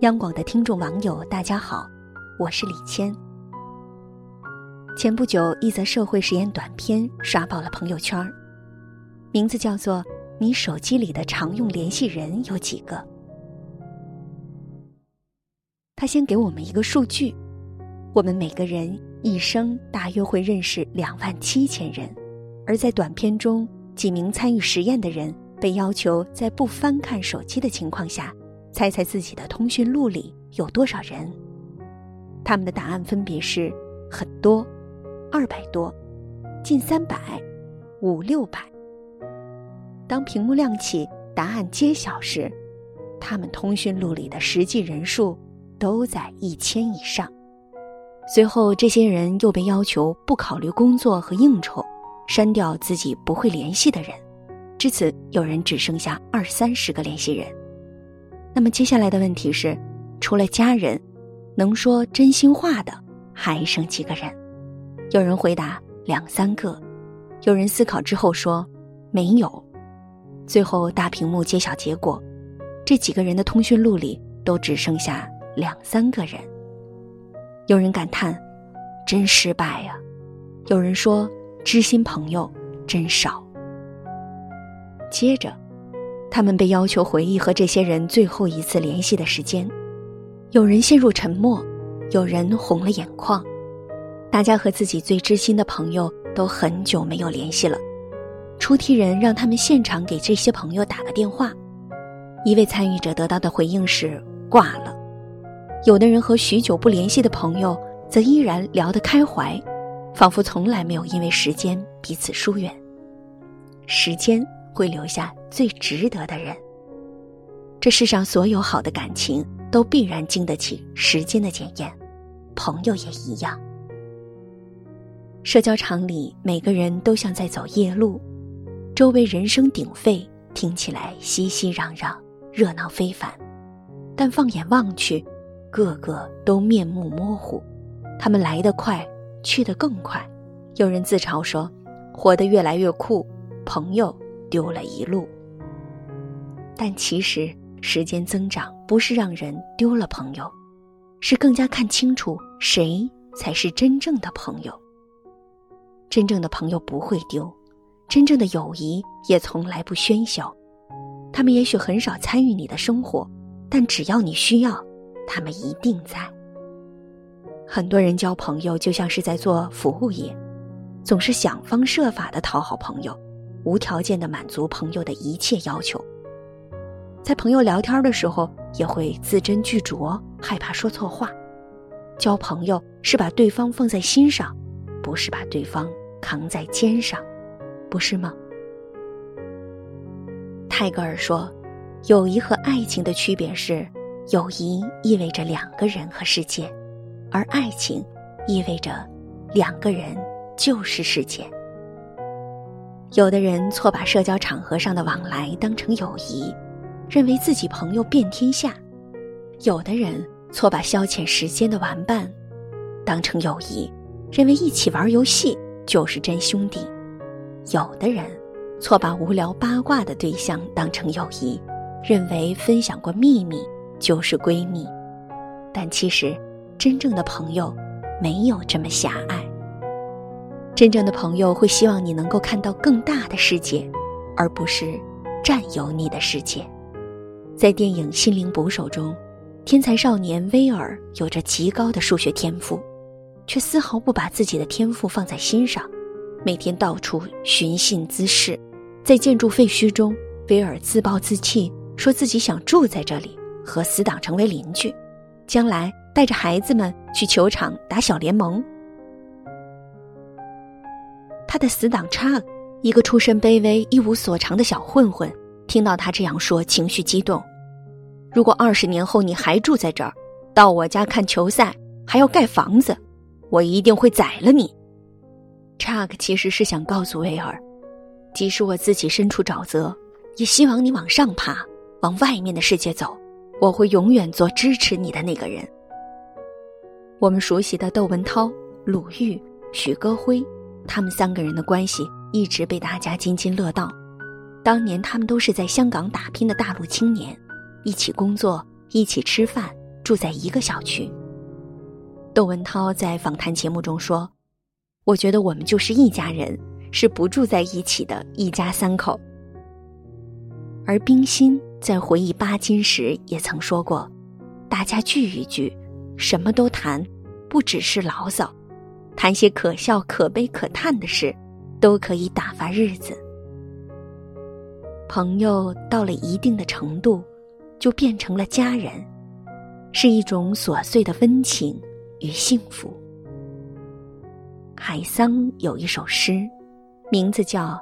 央广的听众网友，大家好，我是李谦。前不久，一则社会实验短片刷爆了朋友圈名字叫做《你手机里的常用联系人有几个》。他先给我们一个数据：我们每个人一生大约会认识两万七千人，而在短片中，几名参与实验的人被要求在不翻看手机的情况下。猜猜自己的通讯录里有多少人？他们的答案分别是很多、二百多、近三百、五六百。当屏幕亮起，答案揭晓时，他们通讯录里的实际人数都在一千以上。随后，这些人又被要求不考虑工作和应酬，删掉自己不会联系的人。至此，有人只剩下二三十个联系人。那么接下来的问题是，除了家人，能说真心话的还剩几个人？有人回答两三个，有人思考之后说没有。最后大屏幕揭晓结果，这几个人的通讯录里都只剩下两三个人。有人感叹真失败呀，有人说知心朋友真少。接着。他们被要求回忆和这些人最后一次联系的时间，有人陷入沉默，有人红了眼眶，大家和自己最知心的朋友都很久没有联系了。出题人让他们现场给这些朋友打个电话，一位参与者得到的回应是挂了。有的人和许久不联系的朋友则依然聊得开怀，仿佛从来没有因为时间彼此疏远。时间。会留下最值得的人。这世上所有好的感情都必然经得起时间的检验，朋友也一样。社交场里，每个人都像在走夜路，周围人声鼎沸，听起来熙熙攘攘，热闹非凡。但放眼望去，个个都面目模糊。他们来得快，去得更快。有人自嘲说：“活得越来越酷，朋友。”丢了一路，但其实时间增长不是让人丢了朋友，是更加看清楚谁才是真正的朋友。真正的朋友不会丢，真正的友谊也从来不喧嚣。他们也许很少参与你的生活，但只要你需要，他们一定在。很多人交朋友就像是在做服务业，总是想方设法的讨好朋友。无条件的满足朋友的一切要求，在朋友聊天的时候也会字斟句酌，害怕说错话。交朋友是把对方放在心上，不是把对方扛在肩上，不是吗？泰戈尔说：“友谊和爱情的区别是，友谊意味着两个人和世界，而爱情意味着两个人就是世界。”有的人错把社交场合上的往来当成友谊，认为自己朋友遍天下；有的人错把消遣时间的玩伴当成友谊，认为一起玩游戏就是真兄弟；有的人错把无聊八卦的对象当成友谊，认为分享过秘密就是闺蜜。但其实，真正的朋友没有这么狭隘。真正的朋友会希望你能够看到更大的世界，而不是占有你的世界。在电影《心灵捕手》中，天才少年威尔有着极高的数学天赋，却丝毫不把自己的天赋放在心上，每天到处寻衅滋事。在建筑废墟中，威尔自暴自弃，说自己想住在这里，和死党成为邻居，将来带着孩子们去球场打小联盟。他的死党查克，一个出身卑微、一无所长的小混混，听到他这样说，情绪激动。如果二十年后你还住在这儿，到我家看球赛，还要盖房子，我一定会宰了你。查克其实是想告诉威尔，即使我自己身处沼泽，也希望你往上爬，往外面的世界走。我会永远做支持你的那个人。我们熟悉的窦文涛、鲁豫、许戈辉，他们三个人的关系一直被大家津津乐道。当年他们都是在香港打拼的大陆青年，一起工作，一起吃饭，住在一个小区。窦文涛在访谈节目中说：“我觉得我们就是一家人，是不住在一起的一家三口。”而冰心在回忆巴金时也曾说过：“大家聚一聚。”什么都谈，不只是牢骚，谈些可笑、可悲、可叹的事，都可以打发日子。朋友到了一定的程度，就变成了家人，是一种琐碎的温情与幸福。海桑有一首诗，名字叫《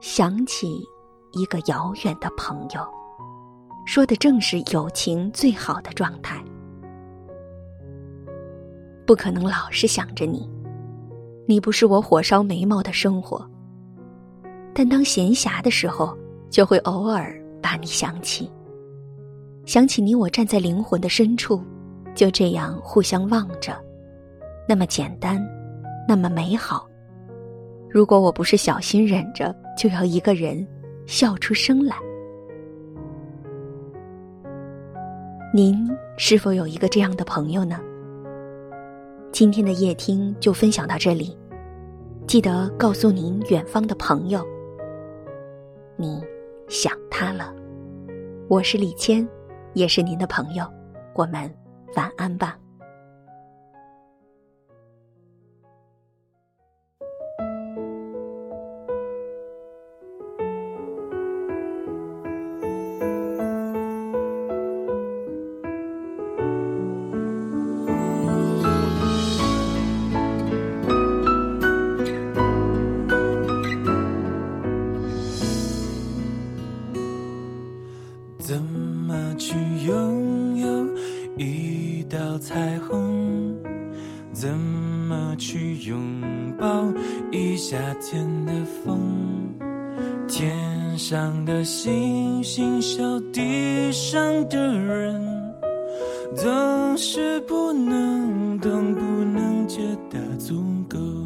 想起一个遥远的朋友》，说的正是友情最好的状态。不可能老是想着你，你不是我火烧眉毛的生活。但当闲暇的时候，就会偶尔把你想起，想起你我站在灵魂的深处，就这样互相望着，那么简单，那么美好。如果我不是小心忍着，就要一个人笑出声来。您是否有一个这样的朋友呢？今天的夜听就分享到这里，记得告诉您远方的朋友，你想他了。我是李谦，也是您的朋友，我们晚安吧。怎么去拥有一道彩虹？怎么去拥抱一夏天的风？天上的星星，笑地上的人，总是不能懂，不能觉得足够。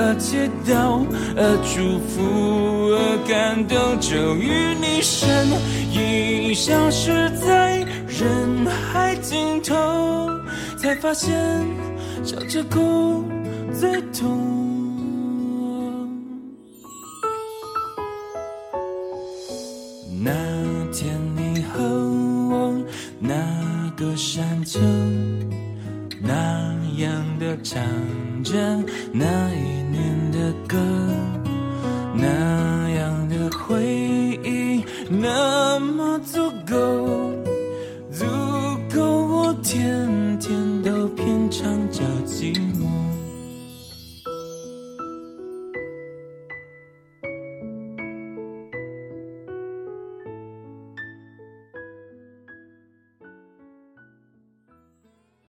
而祈祷，而祝福，而感动，终于你身影消失在人海尽头，才发现笑着哭最痛。那天你和我那个山丘。那样的唱着那一天天都品尝着寂寞。